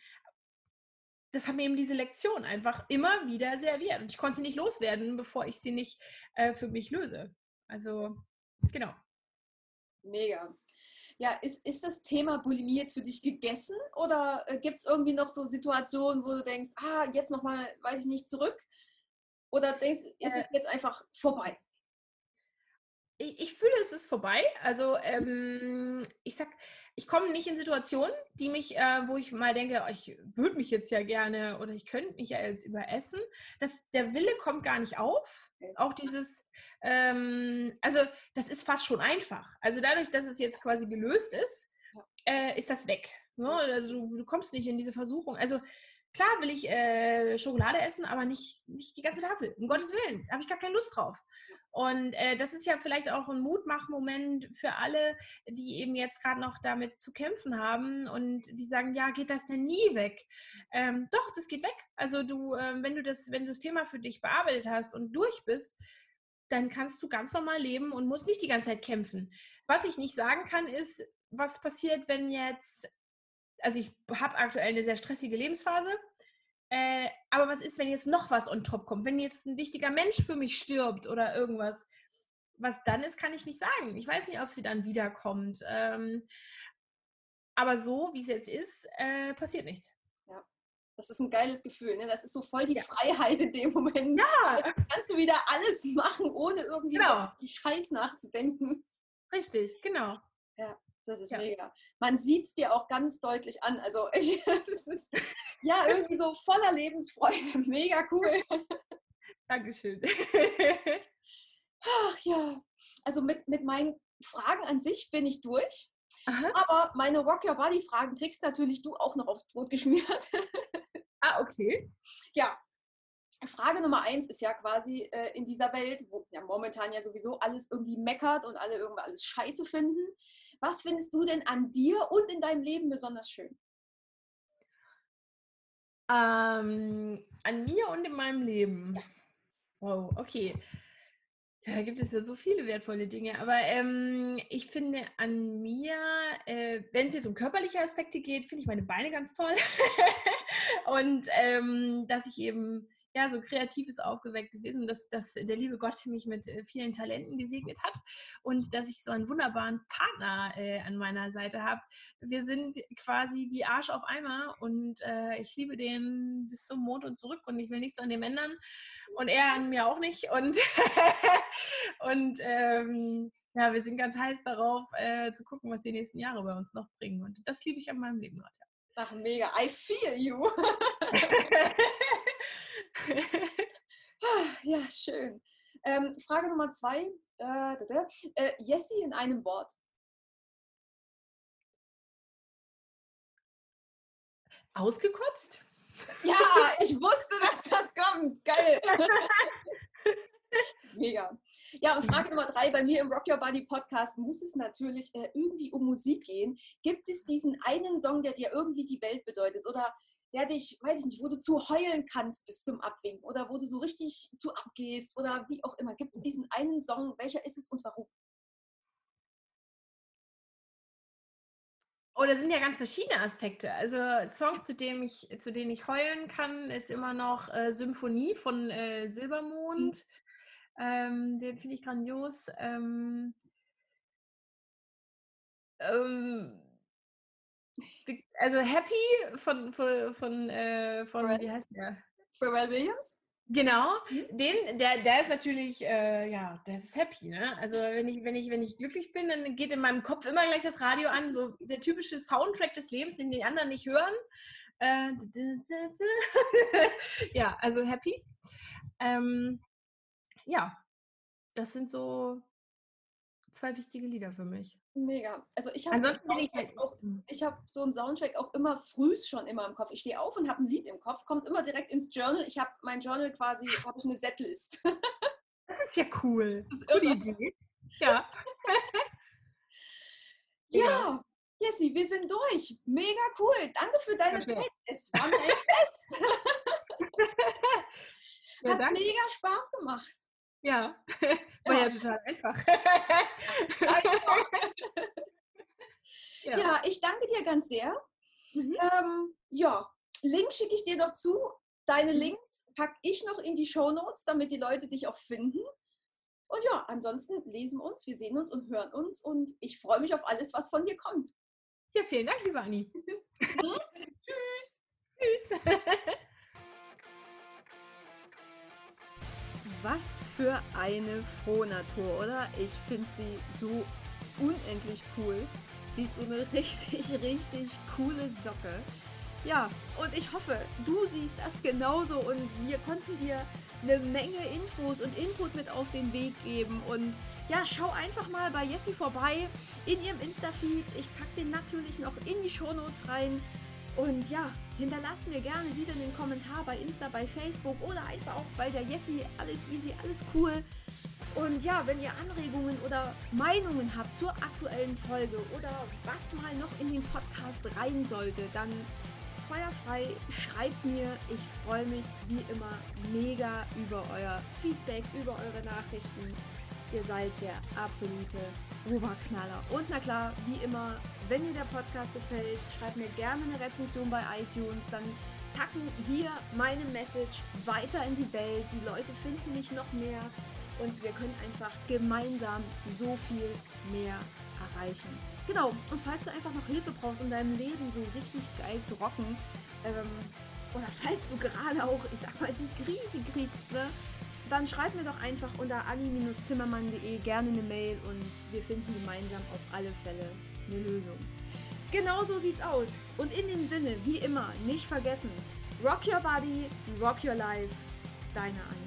B: das hat mir eben diese Lektion einfach immer wieder serviert. Und ich konnte sie nicht loswerden, bevor ich sie nicht äh, für mich löse. Also, genau.
A: Mega. Ja, ist, ist das Thema Bulimie jetzt für dich gegessen oder äh, gibt es irgendwie noch so Situationen, wo du denkst, ah, jetzt nochmal, weiß ich nicht, zurück? Oder denkst, ist äh, es jetzt einfach vorbei?
B: Ich, ich, fühle, es ist vorbei. Also ähm, ich sag, ich komme nicht in Situationen, die mich, äh, wo ich mal denke, oh, ich würde mich jetzt ja gerne oder ich könnte mich ja jetzt überessen. Das, der Wille kommt gar nicht auf. Auch dieses, ähm, also das ist fast schon einfach. Also dadurch, dass es jetzt quasi gelöst ist, äh, ist das weg. Ne? Also du, kommst nicht in diese Versuchung. Also klar will ich äh, Schokolade essen, aber nicht, nicht die ganze Tafel. Um Gottes Willen, da habe ich gar keine Lust drauf. Und äh, das ist ja vielleicht auch ein Mutmachmoment für alle, die eben jetzt gerade noch damit zu kämpfen haben und die sagen, ja, geht das denn nie weg? Ähm, doch, das geht weg. Also du, äh, wenn du das, wenn du das Thema für dich bearbeitet hast und durch bist, dann kannst du ganz normal leben und musst nicht die ganze Zeit kämpfen. Was ich nicht sagen kann, ist, was passiert, wenn jetzt, also ich habe aktuell eine sehr stressige Lebensphase äh, aber was ist, wenn jetzt noch was on top kommt? Wenn jetzt ein wichtiger Mensch für mich stirbt oder irgendwas? Was dann ist, kann ich nicht sagen. Ich weiß nicht, ob sie dann wiederkommt. Ähm, aber so, wie es jetzt ist, äh, passiert nichts.
A: Ja, das ist ein geiles Gefühl. Ne? Das ist so voll die ja. Freiheit in dem Moment.
B: Ja.
A: Da kannst du wieder alles machen, ohne irgendwie genau. Scheiß nachzudenken.
B: Richtig, genau.
A: Ja. Das ist ja. mega. Man sieht es dir auch ganz deutlich an. Also [LAUGHS] ich, es ist ja irgendwie so voller Lebensfreude. [LAUGHS] Mega cool.
B: Dankeschön.
A: Ach ja, also mit, mit meinen Fragen an sich bin ich durch. Aha. Aber meine Rock Your Body Fragen kriegst natürlich du auch noch aufs Brot geschmiert. [LAUGHS]
B: Ah, okay.
A: Ja. Frage Nummer eins ist ja quasi äh, in dieser Welt, wo ja momentan ja sowieso alles irgendwie meckert und alle irgendwie alles scheiße finden. Was findest du denn an dir und in deinem Leben besonders schön?
B: Ähm, an mir und in meinem Leben. Ja. Wow, okay. Ja, da gibt es ja so viele wertvolle Dinge. Aber ähm, ich finde an mir, äh, wenn es jetzt um körperliche Aspekte geht, finde ich meine Beine ganz toll. [LAUGHS] und ähm, dass ich eben ja, so kreatives, aufgewecktes Wesen, dass, dass der liebe Gott mich mit äh, vielen Talenten gesegnet hat und dass ich so einen wunderbaren Partner äh, an meiner Seite habe. Wir sind quasi wie Arsch auf Eimer und äh, ich liebe den bis zum Mond und zurück und ich will nichts an dem ändern und er an mir auch nicht und, [LAUGHS] und ähm, ja, wir sind ganz heiß darauf, äh, zu gucken, was die nächsten Jahre bei uns noch bringen und das liebe ich an meinem Leben gerade.
A: Ach, mega. I feel you. [LAUGHS] [LAUGHS] ja, schön. Ähm, Frage Nummer zwei. Äh, äh, Jessie in einem Wort.
B: Ausgekotzt?
A: Ja, ich wusste, dass das kommt. Geil. [LAUGHS] Mega. Ja, und Frage Nummer drei, bei mir im Rock Your Body Podcast muss es natürlich äh, irgendwie um Musik gehen. Gibt es diesen einen Song, der dir irgendwie die Welt bedeutet oder der dich, weiß ich nicht, wo du zu heulen kannst bis zum Abwinken oder wo du so richtig zu abgehst oder wie auch immer. Gibt es diesen einen Song? Welcher ist es und warum?
B: Oh, da sind ja ganz verschiedene Aspekte. Also Songs, zu denen ich, zu denen ich heulen kann, ist immer noch äh, Symphonie von äh, Silbermond. Mhm. Ähm, den finde ich grandios. Ähm, ähm, also Happy von, von, von, äh, von wie heißt der?
A: Pharrell Williams?
B: Genau, mhm. den, der, der ist natürlich, äh, ja, der ist happy, ne? Also wenn ich, wenn ich, wenn ich glücklich bin, dann geht in meinem Kopf immer gleich das Radio an, so der typische Soundtrack des Lebens, den die anderen nicht hören. Äh, [LAUGHS] ja, also happy. Ähm, ja, das sind so zwei wichtige Lieder für mich.
A: Mega. Also ich habe so
B: halt
A: auch, ich habe so einen Soundtrack auch immer frühs schon immer im Kopf. Ich stehe auf und habe ein Lied im Kopf, kommt immer direkt ins Journal. Ich habe mein Journal quasi, habe ich eine Setlist. [LAUGHS]
B: Das ist ja cool.
A: Das ist
B: Gute. Idee. Ja. [LAUGHS]
A: Ja, Jessie, wir sind durch. Mega cool. Danke für deine
B: Perfekt.
A: Zeit. Es war mir ein Fest. [LAUGHS]
B: Ja,
A: Hat
B: danke.
A: mega Spaß gemacht.
B: Ja. [LAUGHS] War ja
A: Ja.
B: total einfach. [LAUGHS]
A: Ja,
B: ja.
A: ich danke dir ganz sehr.
B: Mhm.
A: Ähm, ja, Link schicke ich dir noch zu. Deine
B: Mhm.
A: Links packe ich noch in die Show Notes, damit die Leute dich auch finden. Und ja, ansonsten lesen uns, wir sehen uns und hören uns und ich freue mich auf alles, was von dir kommt.
B: ja, vielen Dank, liebe Anni. [LAUGHS]
A: Tschüss!
B: Tschüss.
A: Was für eine Frohnatur, oder? Ich finde sie so unendlich cool. Sie ist so eine [LAUGHS] richtig, richtig coole Socke. Ja, und ich hoffe, du siehst das genauso und wir konnten dir eine Menge Infos und Input mit auf den Weg geben. Und ja, schau einfach mal bei Jessie vorbei in ihrem Insta-Feed. Ich packe den natürlich noch in die Shownotes rein. Und ja, hinterlasst mir gerne wieder einen Kommentar bei Insta, bei Facebook oder einfach auch bei der Jessie. Alles easy, alles cool. Und ja, wenn ihr Anregungen oder Meinungen habt zur aktuellen Folge oder was mal noch in den Podcast rein sollte, dann feuerfrei schreibt mir. Ich freue mich wie immer mega über euer Feedback, über eure Nachrichten. Ihr seid der absolute Oberknaller. Und na klar, wie immer, wenn dir der Podcast gefällt, schreibt mir gerne eine Rezension bei iTunes. Dann packen wir meine Message weiter in die Welt. Die Leute finden mich noch mehr und wir können einfach gemeinsam so viel mehr erreichen. Genau, und falls du einfach noch Hilfe brauchst, um deinem Leben so richtig geil zu rocken, ähm, oder falls du gerade auch, ich sag mal, die Krise kriegst, ne, dann schreib mir doch einfach unter anni-zimmermann.de gerne eine Mail und wir finden gemeinsam auf alle Fälle eine Lösung. Genau so sieht's aus. Und in dem Sinne, wie immer, nicht vergessen, rock your body, rock your life, deine Anni.